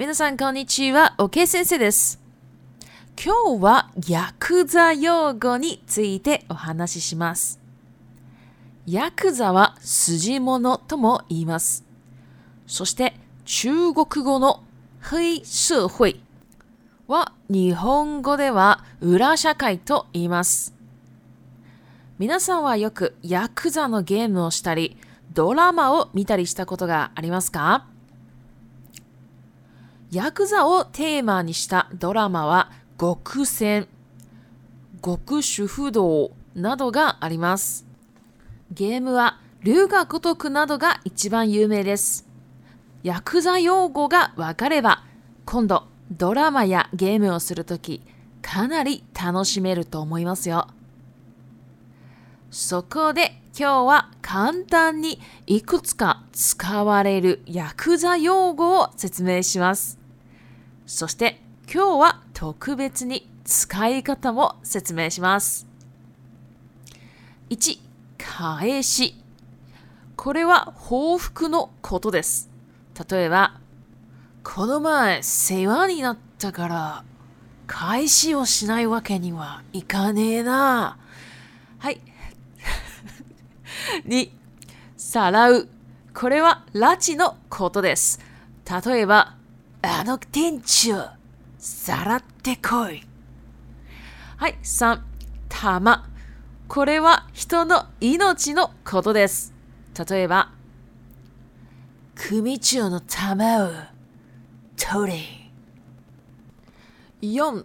皆さん、こんにちは。OK 先生です。今日はヤクザ用語についてお話しします。ヤクザは筋物とも言います。そして中国語の黑社会は日本語では裏社会と言います。皆さんはよくヤクザのゲームをしたり、ドラマを見たりしたことがありますかヤクザをテーマにしたドラマは極戦、極主婦道などがあります。ゲームは龍が如くなどが一番有名です。ヤクザ用語がわかれば、今度ドラマやゲームをするとき、かなり楽しめると思いますよ。そこで今日は簡単にいくつか使われるヤクザ用語を説明します。そして今日は特別に使い方も説明します。1、返し。これは報復のことです。例えば、この前世話になったから返しをしないわけにはいかねえな。はい。2、さらう。これは拉致のことです。例えば、あの店長、さらってこい。はい、3、玉。これは人の命のことです。例えば、組長の玉を取れ。4、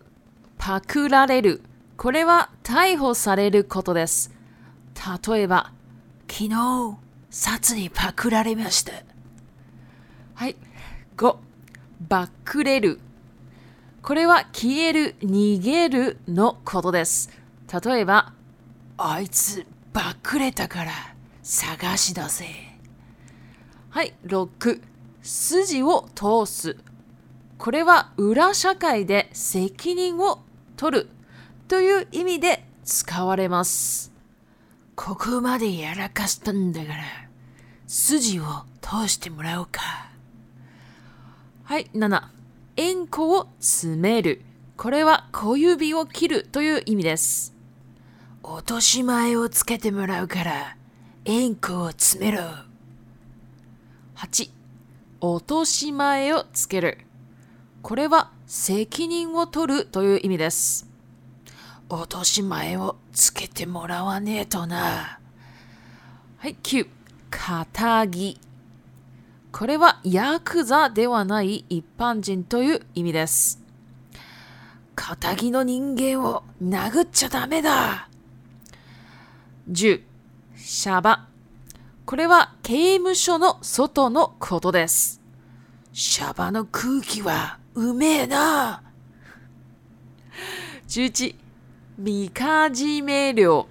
パクられる。これは逮捕されることです。例えば、昨日、札にパクられました。はい、5、バックレる。これは消える、逃げるのことです。例えば、あいつバックれたから探し出せ。はい、6、筋を通す。これは裏社会で責任を取るという意味で使われます。ここまでやらかしたんだから、筋を通してもらおうか。はい、7。円弧を詰める。これは小指を切るという意味です。落とし前をつけてもらうから、円弧を詰めろ。8. 落とし前をつける。これは責任を取るという意味です。落とし前をつけてもらわねえとな。はい、9。肩着。これはヤクザではない一般人という意味です。仇の人間を殴っちゃダメだ !10、シャバ。これは刑務所の外のことです。シャバの空気はうめえな11、みかじめ料。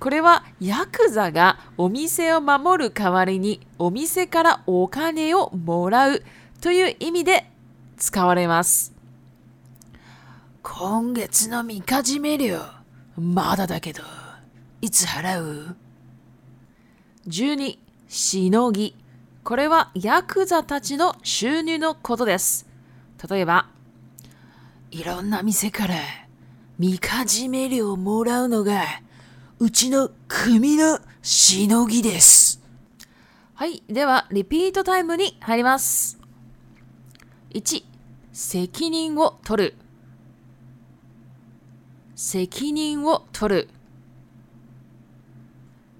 これはヤクザがお店を守る代わりにお店からお金をもらうという意味で使われます。今月のみかじめ料、まだだけど、いつ払う ?12、しのぎ。これはヤクザたちの収入のことです。例えば、いろんな店からみかじめ料をもらうのがうちの組のしのぎです。はい。では、リピートタイムに入ります。1、責任を取る。責任を取る。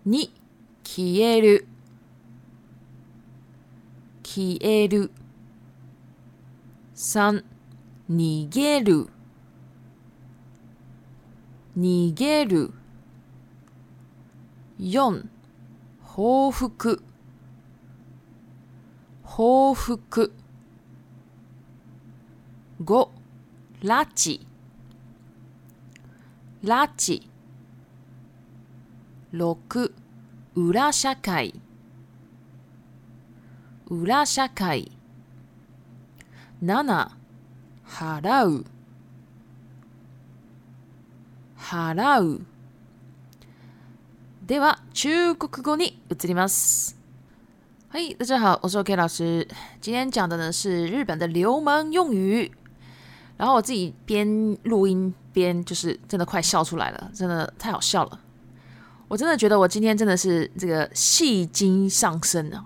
2、消える。消える。3、逃げる。逃げる。4報復報復5拉致拉致6裏社会裏社会7払う払うでは中国に移ります。はい、大家好，我是 OK 老师。今天讲的呢是日本的流氓用语。然后我自己边录音边就是真的快笑出来了，真的太好笑了。我真的觉得我今天真的是这个戏精上身啊！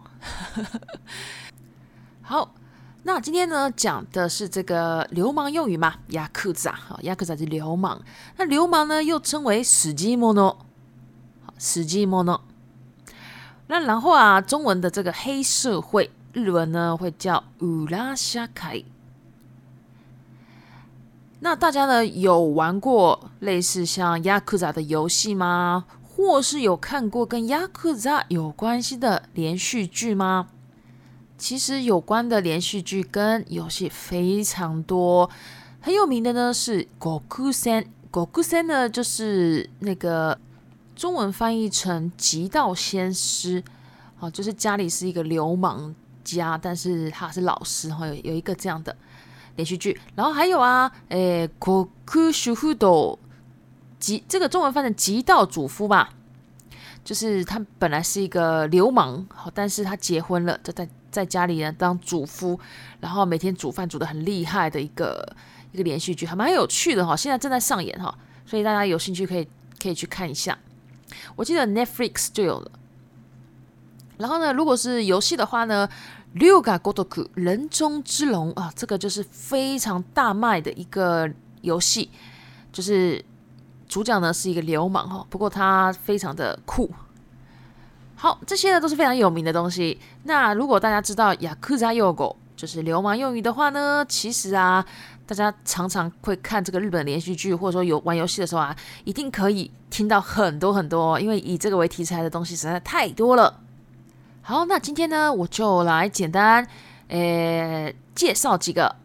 好，那今天呢讲的是这个流氓用语嘛？亚克扎，好，亚克扎是流氓。那流氓呢又称为史基摩诺。实寂么呢？那然后啊，中文的这个黑社会，日文呢会叫乌拉夏凯。那大家呢有玩过类似像亚库扎的游戏吗？或是有看过跟亚库扎有关系的连续剧吗？其实有关的连续剧跟游戏非常多，很有名的呢是《国库山》，《国库山》呢就是那个。中文翻译成极道先师，哦，就是家里是一个流氓家，但是他是老师哈，有有一个这样的连续剧。然后还有啊，诶 k o 修 u 斗》h 极这个中文翻成极道主夫吧，就是他本来是一个流氓，好，但是他结婚了，就在在家里呢当主夫，然后每天煮饭煮的很厉害的一个一个连续剧，还蛮有趣的哈，现在正在上演哈，所以大家有兴趣可以可以去看一下。我记得 Netflix 就有了。然后呢，如果是游戏的话呢，《六噶国斗酷》人中之龙啊，这个就是非常大卖的一个游戏，就是主角呢是一个流氓哈，不过他非常的酷。好，这些呢都是非常有名的东西。那如果大家知道《雅库扎幼狗》就是流氓用语的话呢，其实啊。大家常常会看这个日本连续剧，或者说游玩游戏的时候啊，一定可以听到很多很多，因为以这个为题材的东西实在太多了。好，那今天呢，我就来简单，呃，介绍几个，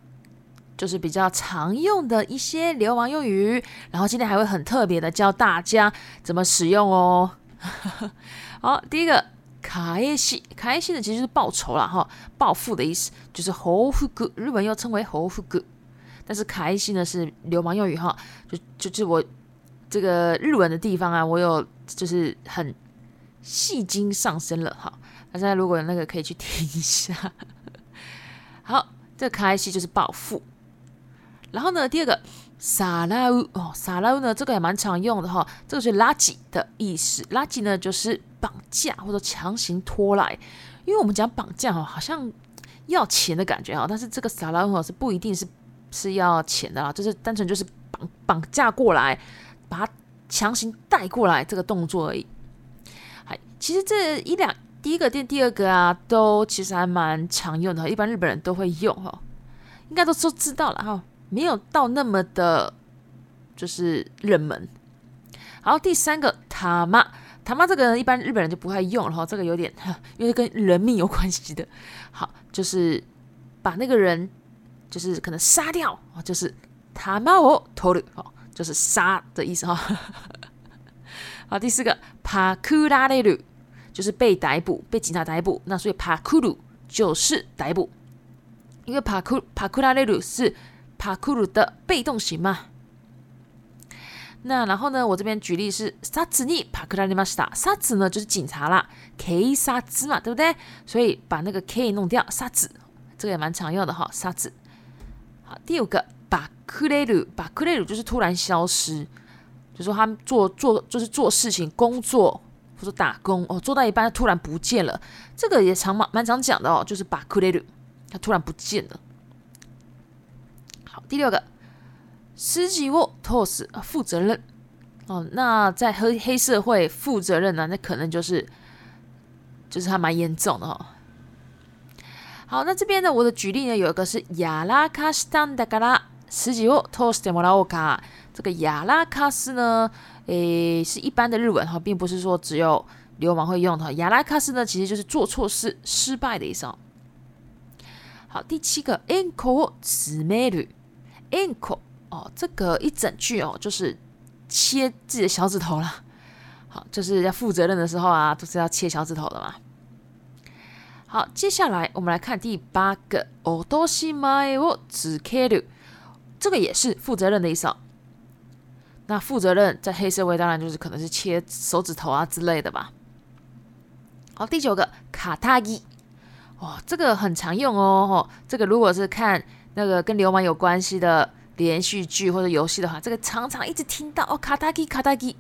就是比较常用的一些流氓用语，然后今天还会很特别的教大家怎么使用哦。好，第一个，西，卡耶西的其实是报仇了哈，报复的意思就是“猴腹哥”，日本又称为“猴腹哥”。但是卡心西呢是流氓用语哈，就就是我这个日文的地方啊，我有就是很戏精上身了哈。那现在如果那个可以去听一下，好，这个卡西就是暴富。然后呢，第二个撒拉乌哦，撒拉乌呢这个也蛮常用的哈，这个是垃圾的意思，垃圾呢就是绑架或者强行拖来，因为我们讲绑架哈好像要钱的感觉哈，但是这个撒拉乌是不一定是。是要钱的啦，就是单纯就是绑绑架过来，把他强行带过来这个动作而已。哎，其实这一两第一个店第二个啊，都其实还蛮常用的，一般日本人都会用哈，应该都都知道了哈，没有到那么的，就是热门。然后第三个他妈他妈这个一般日本人就不会用，然后这个有点因为跟人命有关系的，好，就是把那个人。就是可能杀掉哦，就是他妈 m 偷 w 哦，就是杀的意思哈。好，第四个 pakura l e 就是被逮捕，被警察逮捕，那所以 pakuru 就是逮捕，因为 pakuru pakura l e 是 pakuru 的被动型嘛。那然后呢，我这边举例是杀子尼 pakura n i m a s a 沙子呢就是警察啦，k 杀子嘛，对不对？所以把那个 k 弄掉，杀子这个也蛮常用的哈，杀子。好，第五个，把克雷鲁，把克雷鲁就是突然消失，就说他们做做就是做事情、工作或者打工，哦，做到一半突然不见了，这个也常蛮蛮常讲的哦，就是把克雷鲁他突然不见了。好，第六个，斯基沃托斯负责任哦，那在黑黑社会负责任呢，那可能就是就是还蛮严重的哦。好，那这边呢？我的举例呢，有一个是ヤ拉卡斯タン嘎拉十九をトスデモラオ卡。这个ヤ拉卡斯呢，诶，是一般的日文哈，并不是说只有流氓会用的。ヤ拉卡斯呢，其实就是做错事失败的意思。哦。好，第七个 enco スメル enco 哦，这个一整句哦，就是切自己的小指头了。好，就是要负责任的时候啊，就是要切小指头的嘛。好，接下来我们来看第八个，オトシマイオズケル，这个也是负责任的意思哦。那负责任在黑社会当然就是可能是切手指头啊之类的吧。好，第九个，卡タギ，哇，这个很常用哦。吼，这个如果是看那个跟流氓有关系的连续剧或者游戏的话，这个常常一直听到哦，卡タギ卡タギ，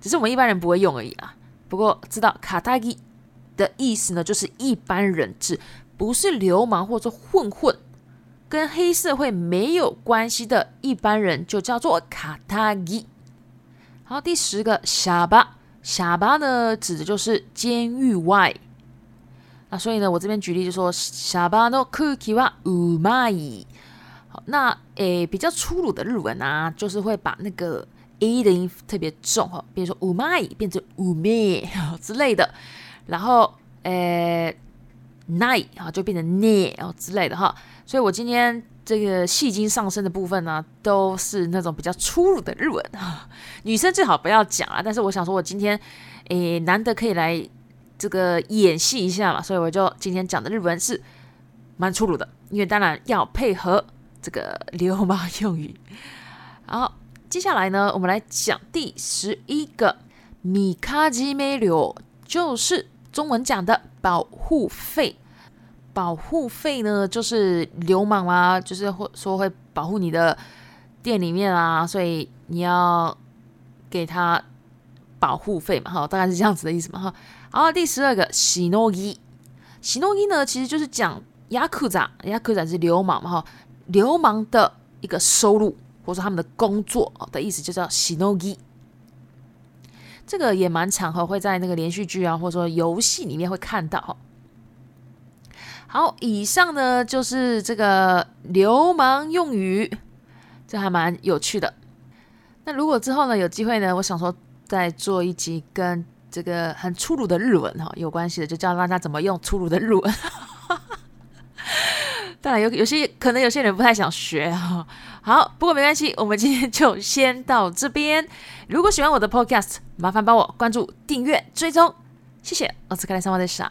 只是我们一般人不会用而已啊。不过知道卡タギ。的意思呢，就是一般人质，不是流氓或者混混，跟黑社会没有关系的一般人，就叫做卡塔ギ。好，第十个、下巴、下巴呢，指的就是监狱外。那所以呢，我这边举例就说、下巴のクキはウマイ。好，那诶，比较粗鲁的日文呢，就是会把那个 A 的音特别重哈，比如说ウマ变成ウ咩之类的。然后，诶，night 啊，就变成 ne 啊之类的哈，所以我今天这个戏精上身的部分呢，都是那种比较粗鲁的日文哈。女生最好不要讲啊，但是我想说，我今天诶难得可以来这个演戏一下嘛，所以我就今天讲的日文是蛮粗鲁的，因为当然要配合这个流氓用语。然后接下来呢，我们来讲第十一个，米卡基梅流，就是。中文讲的保护费，保护费呢，就是流氓啊，就是会说会保护你的店里面啊，所以你要给他保护费嘛，哈，大概是这样子的意思嘛，哈。然后第十二个喜诺伊，喜诺伊呢，其实就是讲ヤクザ，ヤクザ是流氓嘛，哈，流氓的一个收入或者说他们的工作的意思，就叫喜诺伊。这个也蛮常和会在那个连续剧啊，或者说游戏里面会看到。好，以上呢就是这个流氓用语，这还蛮有趣的。那如果之后呢有机会呢，我想说再做一集跟这个很粗鲁的日文哈有关系的，就教大家怎么用粗鲁的日文。当然有有些可能有些人不太想学哈，好，不过没关系，我们今天就先到这边。如果喜欢我的 podcast，麻烦帮我关注、订阅、追踪，谢谢。我是克莱森瓦内莎。